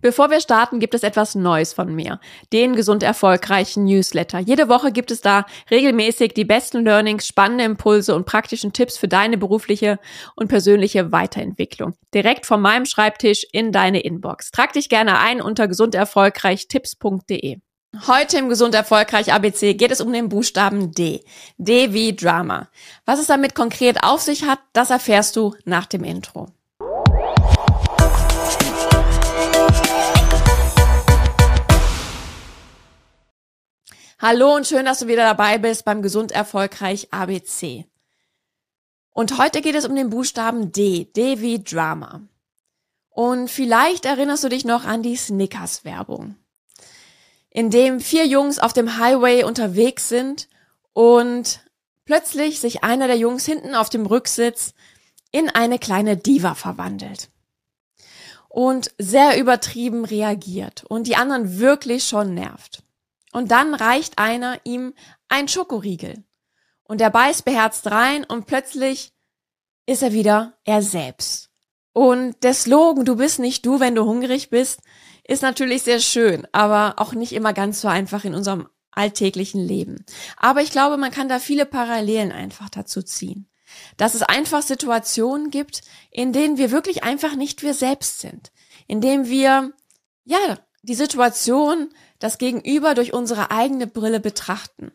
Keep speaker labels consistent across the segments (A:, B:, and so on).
A: Bevor wir starten, gibt es etwas Neues von mir. Den gesund erfolgreichen Newsletter. Jede Woche gibt es da regelmäßig die besten Learnings, spannende Impulse und praktischen Tipps für deine berufliche und persönliche Weiterentwicklung. Direkt von meinem Schreibtisch in deine Inbox. Trag dich gerne ein unter gesunderfolgreichtipps.de. Heute im Gesund Erfolgreich ABC geht es um den Buchstaben D. D wie Drama. Was es damit konkret auf sich hat, das erfährst du nach dem Intro. Hallo und schön, dass du wieder dabei bist beim Gesund Erfolgreich ABC. Und heute geht es um den Buchstaben D, D wie Drama. Und vielleicht erinnerst du dich noch an die Snickers-Werbung, in dem vier Jungs auf dem Highway unterwegs sind und plötzlich sich einer der Jungs hinten auf dem Rücksitz in eine kleine Diva verwandelt und sehr übertrieben reagiert und die anderen wirklich schon nervt. Und dann reicht einer ihm ein Schokoriegel. Und er beißt beherzt rein und plötzlich ist er wieder er selbst. Und der Slogan, du bist nicht du, wenn du hungrig bist, ist natürlich sehr schön, aber auch nicht immer ganz so einfach in unserem alltäglichen Leben. Aber ich glaube, man kann da viele Parallelen einfach dazu ziehen. Dass es einfach Situationen gibt, in denen wir wirklich einfach nicht wir selbst sind. In denen wir, ja, die Situation das Gegenüber durch unsere eigene Brille betrachten.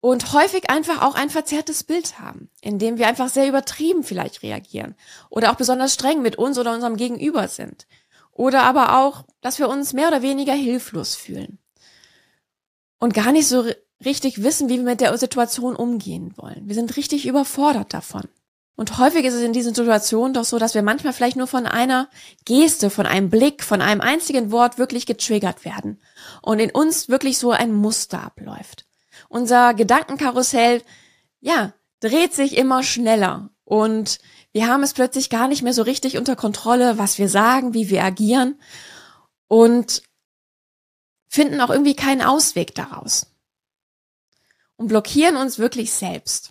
A: Und häufig einfach auch ein verzerrtes Bild haben, indem wir einfach sehr übertrieben vielleicht reagieren oder auch besonders streng mit uns oder unserem Gegenüber sind. Oder aber auch, dass wir uns mehr oder weniger hilflos fühlen und gar nicht so richtig wissen, wie wir mit der Situation umgehen wollen. Wir sind richtig überfordert davon. Und häufig ist es in diesen Situationen doch so, dass wir manchmal vielleicht nur von einer Geste, von einem Blick, von einem einzigen Wort wirklich getriggert werden und in uns wirklich so ein Muster abläuft. Unser Gedankenkarussell, ja, dreht sich immer schneller und wir haben es plötzlich gar nicht mehr so richtig unter Kontrolle, was wir sagen, wie wir agieren und finden auch irgendwie keinen Ausweg daraus und blockieren uns wirklich selbst.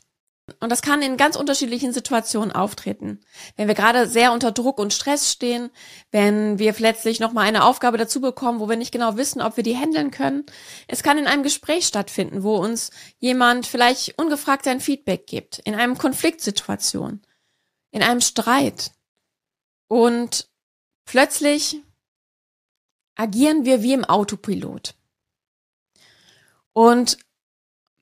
A: Und das kann in ganz unterschiedlichen Situationen auftreten. Wenn wir gerade sehr unter Druck und Stress stehen, wenn wir plötzlich nochmal eine Aufgabe dazu bekommen, wo wir nicht genau wissen, ob wir die handeln können. Es kann in einem Gespräch stattfinden, wo uns jemand vielleicht ungefragt sein Feedback gibt, in einem Konfliktsituation, in einem Streit. Und plötzlich agieren wir wie im Autopilot. Und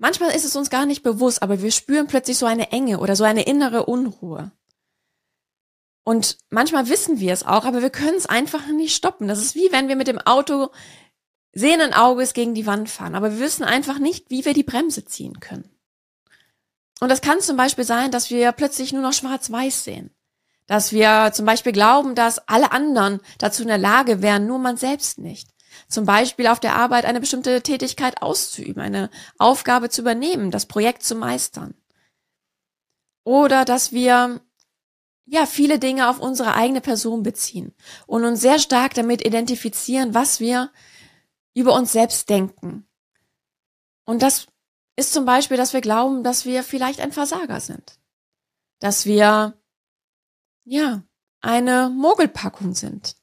A: Manchmal ist es uns gar nicht bewusst, aber wir spüren plötzlich so eine Enge oder so eine innere Unruhe. Und manchmal wissen wir es auch, aber wir können es einfach nicht stoppen. Das ist wie wenn wir mit dem Auto sehenden Auges gegen die Wand fahren, aber wir wissen einfach nicht, wie wir die Bremse ziehen können. Und das kann zum Beispiel sein, dass wir plötzlich nur noch schwarz-weiß sehen. Dass wir zum Beispiel glauben, dass alle anderen dazu in der Lage wären, nur man selbst nicht. Zum Beispiel auf der Arbeit eine bestimmte Tätigkeit auszuüben, eine Aufgabe zu übernehmen, das Projekt zu meistern. Oder dass wir ja viele Dinge auf unsere eigene Person beziehen und uns sehr stark damit identifizieren, was wir über uns selbst denken. Und das ist zum Beispiel, dass wir glauben, dass wir vielleicht ein Versager sind. Dass wir, ja, eine Mogelpackung sind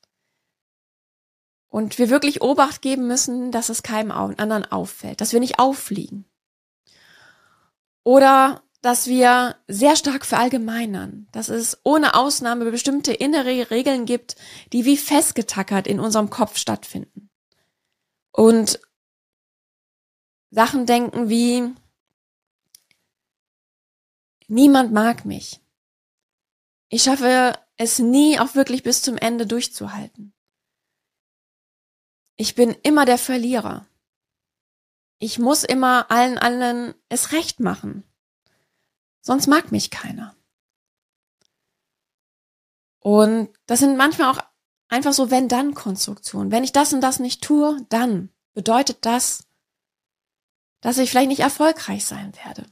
A: und wir wirklich Obacht geben müssen, dass es keinem anderen auffällt, dass wir nicht auffliegen. Oder dass wir sehr stark verallgemeinern, dass es ohne Ausnahme bestimmte innere Regeln gibt, die wie festgetackert in unserem Kopf stattfinden. Und Sachen denken wie, niemand mag mich. Ich schaffe es nie, auch wirklich bis zum Ende durchzuhalten. Ich bin immer der Verlierer. Ich muss immer allen anderen es recht machen. Sonst mag mich keiner. Und das sind manchmal auch einfach so wenn-dann-Konstruktionen. Wenn ich das und das nicht tue, dann bedeutet das, dass ich vielleicht nicht erfolgreich sein werde,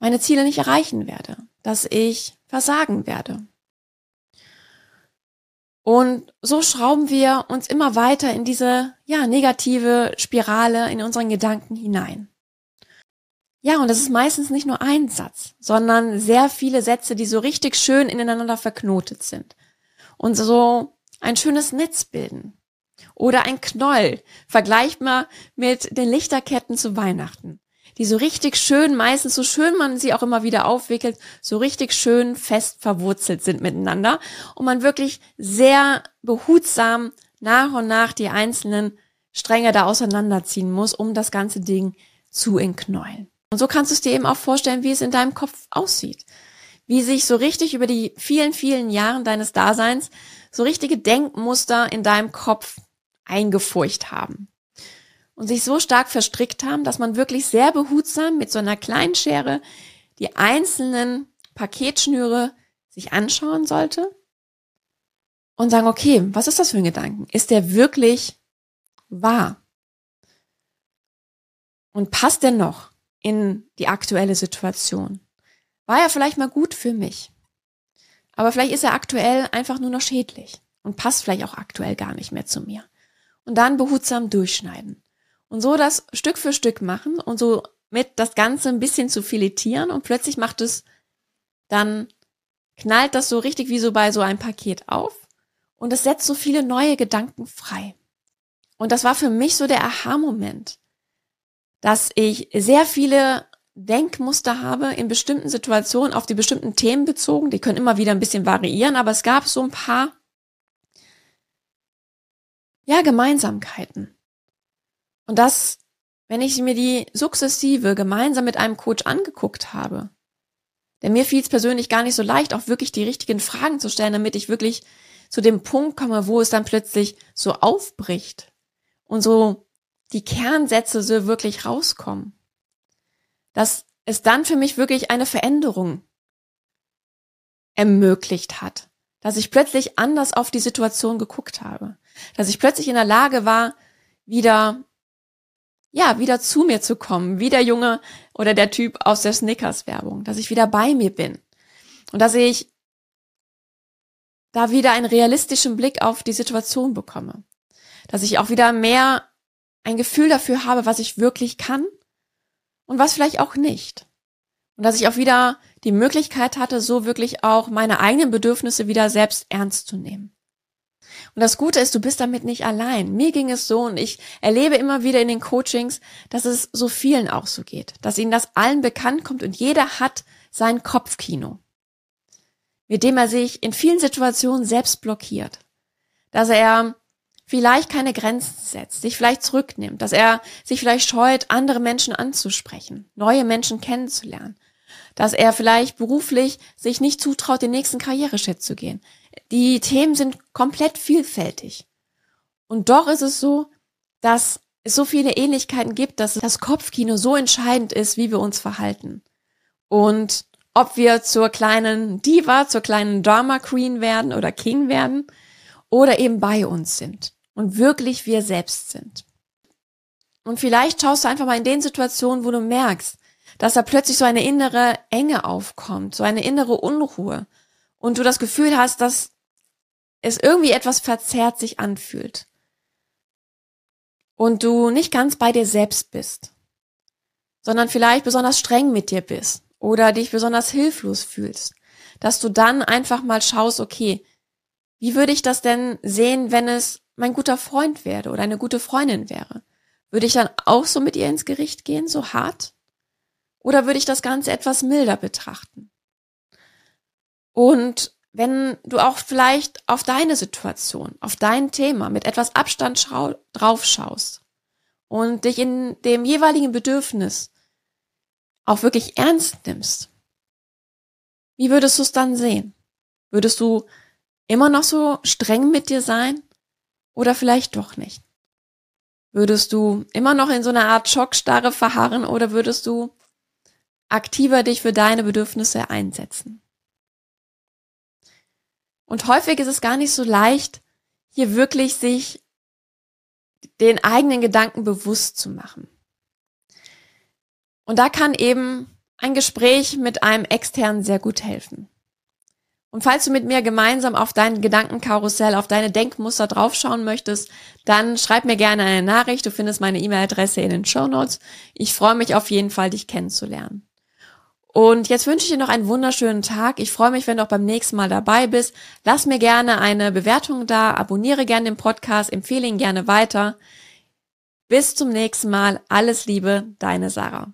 A: meine Ziele nicht erreichen werde, dass ich versagen werde. Und so schrauben wir uns immer weiter in diese, ja, negative Spirale in unseren Gedanken hinein. Ja, und das ist meistens nicht nur ein Satz, sondern sehr viele Sätze, die so richtig schön ineinander verknotet sind. Und so ein schönes Netz bilden. Oder ein Knoll, vergleichbar mit den Lichterketten zu Weihnachten, die so richtig schön, meistens so schön man sie auch immer wieder aufwickelt, so richtig schön fest verwurzelt sind miteinander und man wirklich sehr behutsam nach und nach die einzelnen Stränge da auseinanderziehen muss, um das ganze Ding zu entknäulen. Und so kannst du es dir eben auch vorstellen, wie es in deinem Kopf aussieht. Wie sich so richtig über die vielen, vielen Jahren deines Daseins so richtige Denkmuster in deinem Kopf eingefurcht haben. Und sich so stark verstrickt haben, dass man wirklich sehr behutsam mit so einer kleinen Schere die einzelnen Paketschnüre sich anschauen sollte und sagen, okay, was ist das für ein Gedanken? Ist der wirklich wahr? Und passt der noch in die aktuelle Situation? War er vielleicht mal gut für mich? Aber vielleicht ist er aktuell einfach nur noch schädlich und passt vielleicht auch aktuell gar nicht mehr zu mir. Und dann behutsam durchschneiden. Und so das Stück für Stück machen und so mit das Ganze ein bisschen zu filetieren und plötzlich macht es dann knallt das so richtig wie so bei so einem Paket auf und es setzt so viele neue Gedanken frei. Und das war für mich so der Aha-Moment, dass ich sehr viele Denkmuster habe in bestimmten Situationen auf die bestimmten Themen bezogen. Die können immer wieder ein bisschen variieren, aber es gab so ein paar, ja, Gemeinsamkeiten. Und das, wenn ich mir die sukzessive gemeinsam mit einem Coach angeguckt habe, denn mir fiel es persönlich gar nicht so leicht, auch wirklich die richtigen Fragen zu stellen, damit ich wirklich zu dem Punkt komme, wo es dann plötzlich so aufbricht und so die Kernsätze so wirklich rauskommen. Dass es dann für mich wirklich eine Veränderung ermöglicht hat. Dass ich plötzlich anders auf die Situation geguckt habe. Dass ich plötzlich in der Lage war, wieder, ja, wieder zu mir zu kommen. Wie der Junge oder der Typ aus der Snickers-Werbung. Dass ich wieder bei mir bin. Und dass ich da wieder einen realistischen Blick auf die Situation bekomme. Dass ich auch wieder mehr ein Gefühl dafür habe, was ich wirklich kann und was vielleicht auch nicht. Und dass ich auch wieder die Möglichkeit hatte, so wirklich auch meine eigenen Bedürfnisse wieder selbst ernst zu nehmen. Und das Gute ist, du bist damit nicht allein. Mir ging es so und ich erlebe immer wieder in den Coachings, dass es so vielen auch so geht, dass ihnen das allen bekannt kommt und jeder hat sein Kopfkino mit dem er sich in vielen Situationen selbst blockiert. Dass er vielleicht keine Grenzen setzt, sich vielleicht zurücknimmt, dass er sich vielleicht scheut, andere Menschen anzusprechen, neue Menschen kennenzulernen, dass er vielleicht beruflich sich nicht zutraut, den nächsten Karriereschritt zu gehen. Die Themen sind komplett vielfältig. Und doch ist es so, dass es so viele Ähnlichkeiten gibt, dass das Kopfkino so entscheidend ist, wie wir uns verhalten. Und ob wir zur kleinen Diva, zur kleinen Drama Queen werden oder King werden oder eben bei uns sind und wirklich wir selbst sind. Und vielleicht schaust du einfach mal in den Situationen, wo du merkst, dass da plötzlich so eine innere Enge aufkommt, so eine innere Unruhe und du das Gefühl hast, dass es irgendwie etwas verzerrt sich anfühlt und du nicht ganz bei dir selbst bist, sondern vielleicht besonders streng mit dir bist oder dich besonders hilflos fühlst, dass du dann einfach mal schaust, okay, wie würde ich das denn sehen, wenn es mein guter Freund wäre oder eine gute Freundin wäre? Würde ich dann auch so mit ihr ins Gericht gehen, so hart? Oder würde ich das Ganze etwas milder betrachten? Und wenn du auch vielleicht auf deine Situation, auf dein Thema mit etwas Abstand drauf schaust und dich in dem jeweiligen Bedürfnis auch wirklich ernst nimmst, wie würdest du es dann sehen? Würdest du immer noch so streng mit dir sein oder vielleicht doch nicht? Würdest du immer noch in so einer Art Schockstarre verharren oder würdest du aktiver dich für deine Bedürfnisse einsetzen? Und häufig ist es gar nicht so leicht, hier wirklich sich den eigenen Gedanken bewusst zu machen. Und da kann eben ein Gespräch mit einem externen sehr gut helfen. Und falls du mit mir gemeinsam auf dein Gedankenkarussell, auf deine Denkmuster draufschauen möchtest, dann schreib mir gerne eine Nachricht. Du findest meine E-Mail-Adresse in den Show Notes. Ich freue mich auf jeden Fall, dich kennenzulernen. Und jetzt wünsche ich dir noch einen wunderschönen Tag. Ich freue mich, wenn du auch beim nächsten Mal dabei bist. Lass mir gerne eine Bewertung da, abonniere gerne den Podcast, empfehle ihn gerne weiter. Bis zum nächsten Mal. Alles Liebe, deine Sarah.